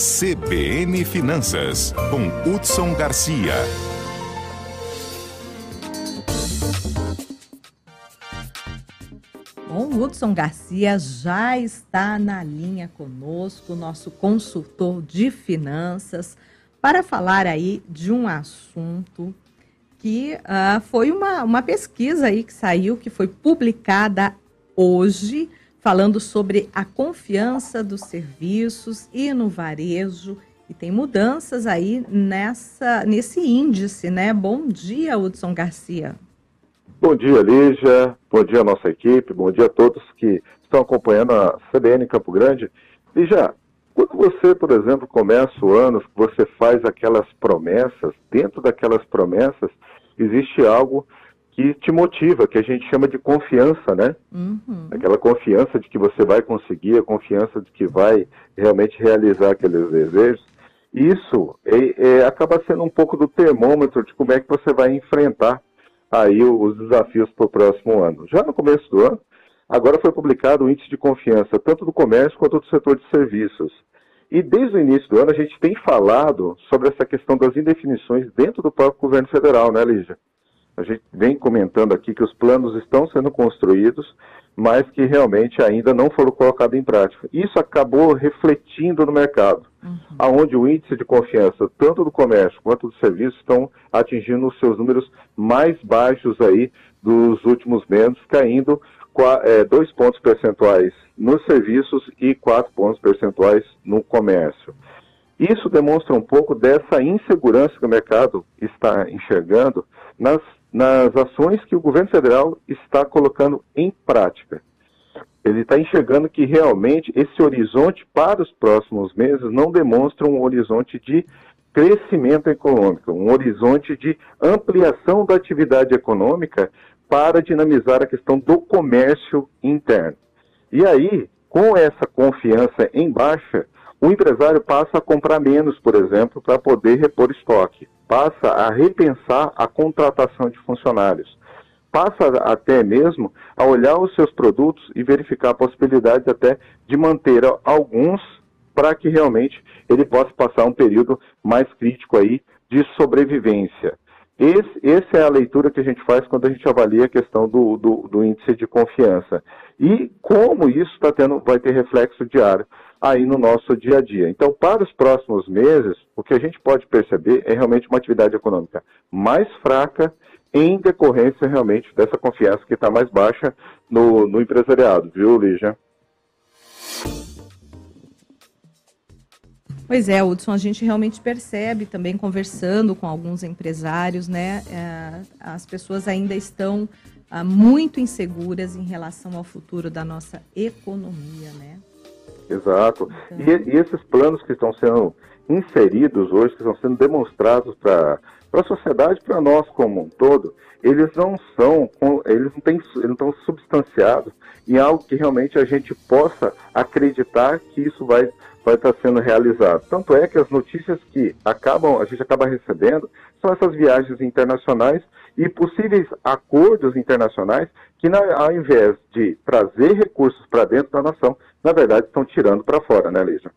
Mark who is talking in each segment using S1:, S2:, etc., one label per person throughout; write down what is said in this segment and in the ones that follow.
S1: CBN Finanças, com Hudson Garcia.
S2: Bom, Hudson Garcia já está na linha conosco, nosso consultor de finanças, para falar aí de um assunto que uh, foi uma, uma pesquisa aí que saiu, que foi publicada hoje, falando sobre a confiança dos serviços e no varejo. E tem mudanças aí nessa, nesse índice, né? Bom dia, Hudson Garcia.
S3: Bom dia, Lígia. Bom dia, nossa equipe. Bom dia a todos que estão acompanhando a CBN Campo Grande. Lígia, quando você, por exemplo, começa o ano, você faz aquelas promessas, dentro daquelas promessas existe algo que te motiva, que a gente chama de confiança, né? Uhum. Aquela confiança de que você vai conseguir, a confiança de que vai realmente realizar aqueles desejos. Isso é, é, acaba sendo um pouco do termômetro de como é que você vai enfrentar aí os desafios para o próximo ano. Já no começo do ano, agora foi publicado o índice de confiança, tanto do comércio quanto do setor de serviços. E desde o início do ano a gente tem falado sobre essa questão das indefinições dentro do próprio governo federal, né, Lígia? A gente vem comentando aqui que os planos estão sendo construídos, mas que realmente ainda não foram colocados em prática. Isso acabou refletindo no mercado, uhum. aonde o índice de confiança, tanto do comércio quanto do serviço, estão atingindo os seus números mais baixos aí dos últimos meses, caindo é, dois pontos percentuais nos serviços e quatro pontos percentuais no comércio. Isso demonstra um pouco dessa insegurança que o mercado está enxergando nas nas ações que o governo federal está colocando em prática. Ele está enxergando que realmente esse horizonte para os próximos meses não demonstra um horizonte de crescimento econômico, um horizonte de ampliação da atividade econômica para dinamizar a questão do comércio interno. E aí, com essa confiança em baixa, o empresário passa a comprar menos, por exemplo, para poder repor estoque passa a repensar a contratação de funcionários, passa até mesmo a olhar os seus produtos e verificar a possibilidade até de manter alguns para que realmente ele possa passar um período mais crítico aí de sobrevivência. Esse, essa é a leitura que a gente faz quando a gente avalia a questão do, do, do índice de confiança. E como isso tá tendo, vai ter reflexo diário aí no nosso dia a dia. Então, para os próximos meses, o que a gente pode perceber é realmente uma atividade econômica mais fraca em decorrência realmente dessa confiança que está mais baixa no, no empresariado, viu, Lígia?
S2: Pois é, Hudson, a gente realmente percebe também conversando com alguns empresários, né? É, as pessoas ainda estão ah, muito inseguras em relação ao futuro da nossa economia, né?
S3: Exato. E, e, esses planos que estão sendo inseridos hoje, que estão sendo demonstrados para a sociedade, para nós como um todo, eles não são, eles não, têm, eles não estão substanciados em algo que realmente a gente possa acreditar que isso vai vai estar sendo realizado. Tanto é que as notícias que acabam, a gente acaba recebendo são essas viagens internacionais e possíveis acordos internacionais que, na, ao invés de trazer recursos para dentro da nação, na verdade estão tirando para fora, né, Lígia?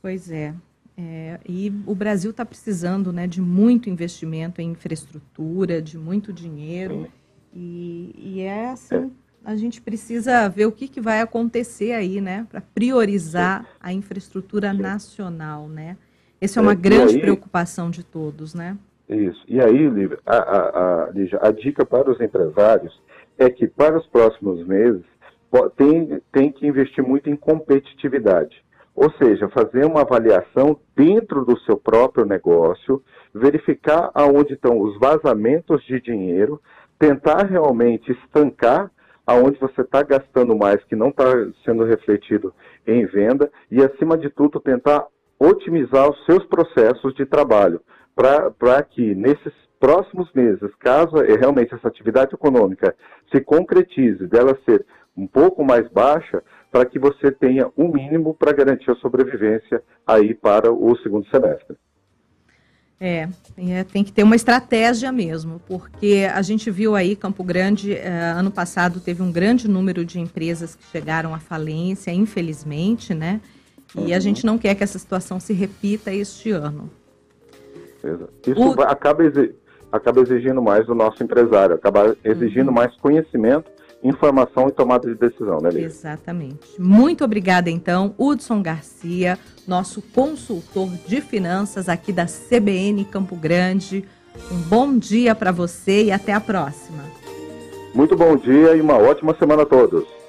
S2: Pois é. é. E o Brasil está precisando né, de muito investimento em infraestrutura, de muito dinheiro. E, e, é assim, é. A gente precisa ver o que, que vai acontecer aí, né? Para priorizar Sim. a infraestrutura Sim. nacional, né? Essa é uma é, grande aí, preocupação de todos, né?
S3: Isso. E aí, Lívia, a, a, a, a dica para os empresários é que para os próximos meses tem, tem que investir muito em competitividade. Ou seja, fazer uma avaliação dentro do seu próprio negócio, verificar aonde estão os vazamentos de dinheiro, tentar realmente estancar aonde você está gastando mais que não está sendo refletido em venda e, acima de tudo, tentar otimizar os seus processos de trabalho para que nesses próximos meses, caso realmente essa atividade econômica se concretize, dela ser um pouco mais baixa, para que você tenha um mínimo para garantir a sobrevivência aí para o segundo semestre.
S2: É, é, tem que ter uma estratégia mesmo, porque a gente viu aí Campo Grande, eh, ano passado teve um grande número de empresas que chegaram à falência, infelizmente, né? E uhum. a gente não quer que essa situação se repita este ano.
S3: Isso o... acaba, acaba exigindo mais do nosso empresário, acaba exigindo uhum. mais conhecimento, informação e tomada de decisão, né, Lívia?
S2: Exatamente. Muito obrigada, então, Hudson Garcia, nosso consultor de finanças aqui da CBN Campo Grande. Um bom dia para você e até a próxima.
S3: Muito bom dia e uma ótima semana a todos.